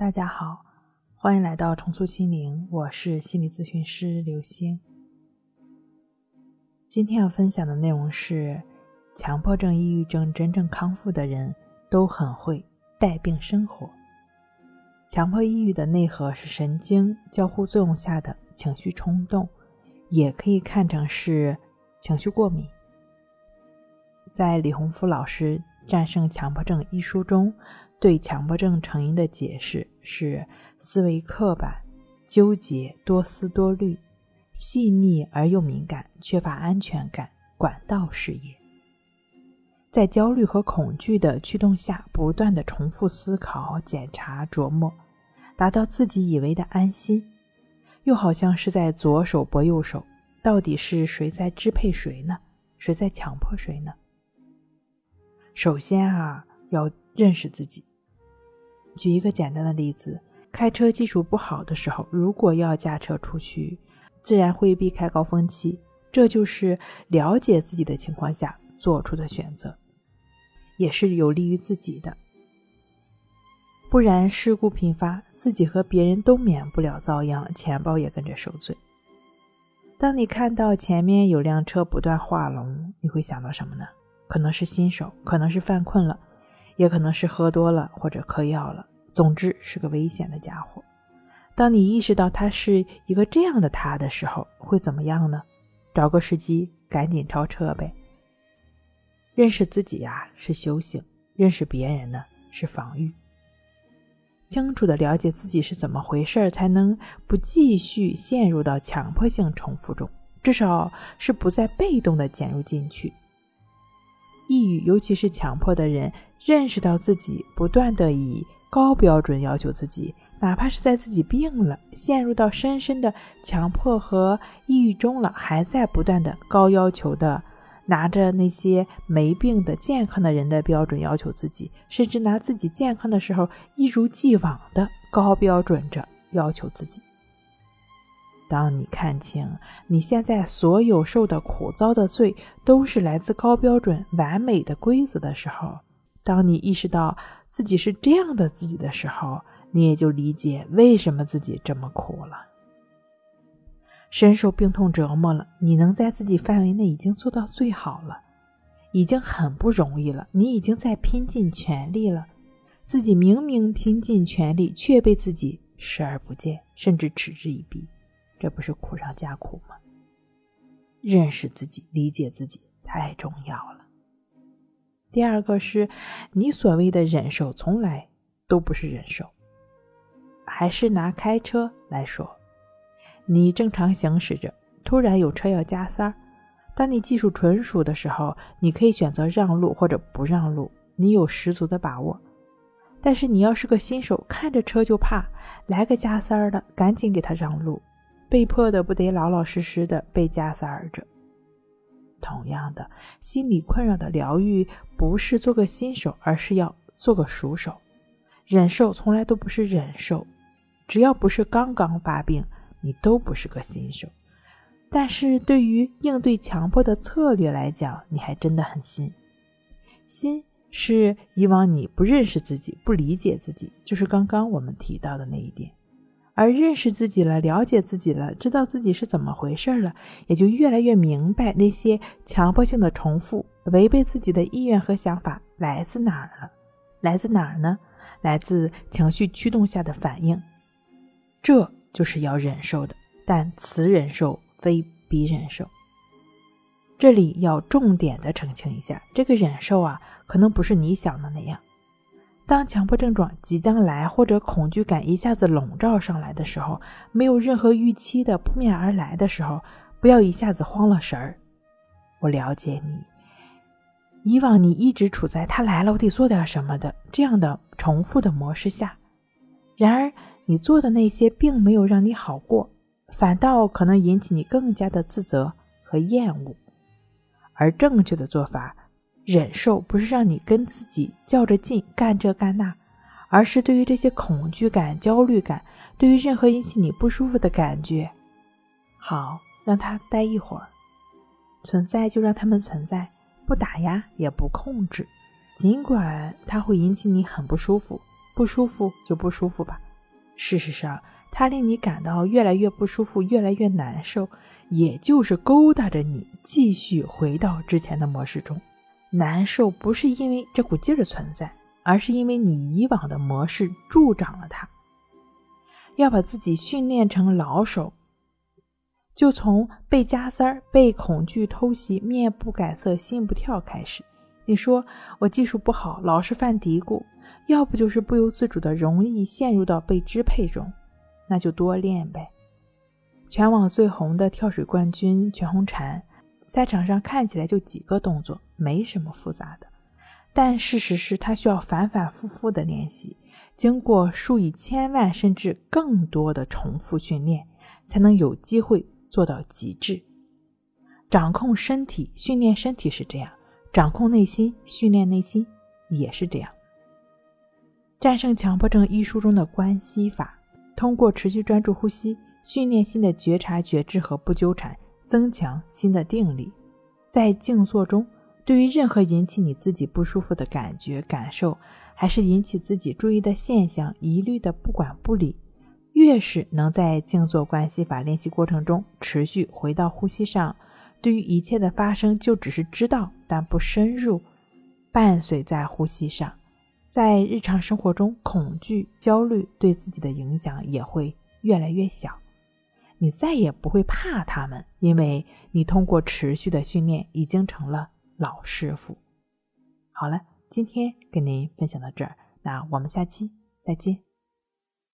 大家好，欢迎来到重塑心灵，我是心理咨询师刘星。今天要分享的内容是：强迫症、抑郁症真正康复的人都很会带病生活。强迫抑郁的内核是神经交互作用下的情绪冲动，也可以看成是情绪过敏。在李洪福老师《战胜强迫症》一书中。对强迫症成因的解释是：思维刻板、纠结、多思多虑、细腻而又敏感、缺乏安全感、管道视野，在焦虑和恐惧的驱动下，不断的重复思考、检查、琢磨，达到自己以为的安心，又好像是在左手拨右手，到底是谁在支配谁呢？谁在强迫谁呢？首先啊，要认识自己。举一个简单的例子，开车技术不好的时候，如果要驾车出去，自然会避开高峰期。这就是了解自己的情况下做出的选择，也是有利于自己的。不然事故频发，自己和别人都免不了遭殃，钱包也跟着受罪。当你看到前面有辆车不断画龙，你会想到什么呢？可能是新手，可能是犯困了。也可能是喝多了或者嗑药了，总之是个危险的家伙。当你意识到他是一个这样的他的时候，会怎么样呢？找个时机赶紧超车呗。认识自己呀是修行，认识别人呢是防御。清楚的了解自己是怎么回事，才能不继续陷入到强迫性重复中，至少是不再被动的减入进去。抑郁，尤其是强迫的人。认识到自己不断的以高标准要求自己，哪怕是在自己病了、陷入到深深的强迫和抑郁中了，还在不断的高要求的拿着那些没病的健康的人的标准要求自己，甚至拿自己健康的时候一如既往的高标准着要求自己。当你看清你现在所有受的苦遭的罪都是来自高标准完美的规则的时候，当你意识到自己是这样的自己的时候，你也就理解为什么自己这么苦了，深受病痛折磨了。你能在自己范围内已经做到最好了，已经很不容易了。你已经在拼尽全力了，自己明明拼尽全力，却被自己视而不见，甚至嗤之以鼻，这不是苦上加苦吗？认识自己，理解自己，太重要了。第二个是，你所谓的忍受从来都不是忍受。还是拿开车来说，你正常行驶着，突然有车要加塞儿。当你技术纯熟的时候，你可以选择让路或者不让路，你有十足的把握。但是你要是个新手，看着车就怕，来个加塞儿的，赶紧给他让路，被迫的不得老老实实的被加塞儿着。同样的，心理困扰的疗愈不是做个新手，而是要做个熟手。忍受从来都不是忍受，只要不是刚刚发病，你都不是个新手。但是对于应对强迫的策略来讲，你还真的很新。新是以往你不认识自己、不理解自己，就是刚刚我们提到的那一点。而认识自己了，了解自己了，知道自己是怎么回事了，也就越来越明白那些强迫性的重复、违背自己的意愿和想法来自哪儿了。来自哪儿呢？来自情绪驱动下的反应。这就是要忍受的，但此忍受非彼忍受。这里要重点的澄清一下，这个忍受啊，可能不是你想的那样。当强迫症状即将来，或者恐惧感一下子笼罩上来的时候，没有任何预期的扑面而来的时候，不要一下子慌了神儿。我了解你，以往你一直处在他来了我得做点什么的这样的重复的模式下，然而你做的那些并没有让你好过，反倒可能引起你更加的自责和厌恶，而正确的做法。忍受不是让你跟自己较着劲干这干那，而是对于这些恐惧感、焦虑感，对于任何引起你不舒服的感觉，好让它待一会儿，存在就让他们存在，不打压也不控制，尽管它会引起你很不舒服，不舒服就不舒服吧，事实上，它令你感到越来越不舒服，越来越难受，也就是勾搭着你继续回到之前的模式中。难受不是因为这股劲儿存在，而是因为你以往的模式助长了它。要把自己训练成老手，就从被加塞儿、被恐惧偷袭、面不改色、心不跳开始。你说我技术不好，老是犯嘀咕，要不就是不由自主的容易陷入到被支配中，那就多练呗。全网最红的跳水冠军全红婵，赛场上看起来就几个动作，没什么复杂的，但事实是他需要反反复复的练习。经过数以千万甚至更多的重复训练，才能有机会做到极致。掌控身体，训练身体是这样；掌控内心，训练内心也是这样。战胜强迫症一书中的关系法，通过持续专注呼吸，训练新的觉察、觉知和不纠缠，增强新的定力。在静坐中，对于任何引起你自己不舒服的感觉、感受。还是引起自己注意的现象，一律的不管不理。越是能在静坐关系法练习过程中持续回到呼吸上，对于一切的发生就只是知道，但不深入，伴随在呼吸上，在日常生活中，恐惧、焦虑对自己的影响也会越来越小。你再也不会怕他们，因为你通过持续的训练已经成了老师傅。好了。今天跟您分享到这儿，那我们下期再见。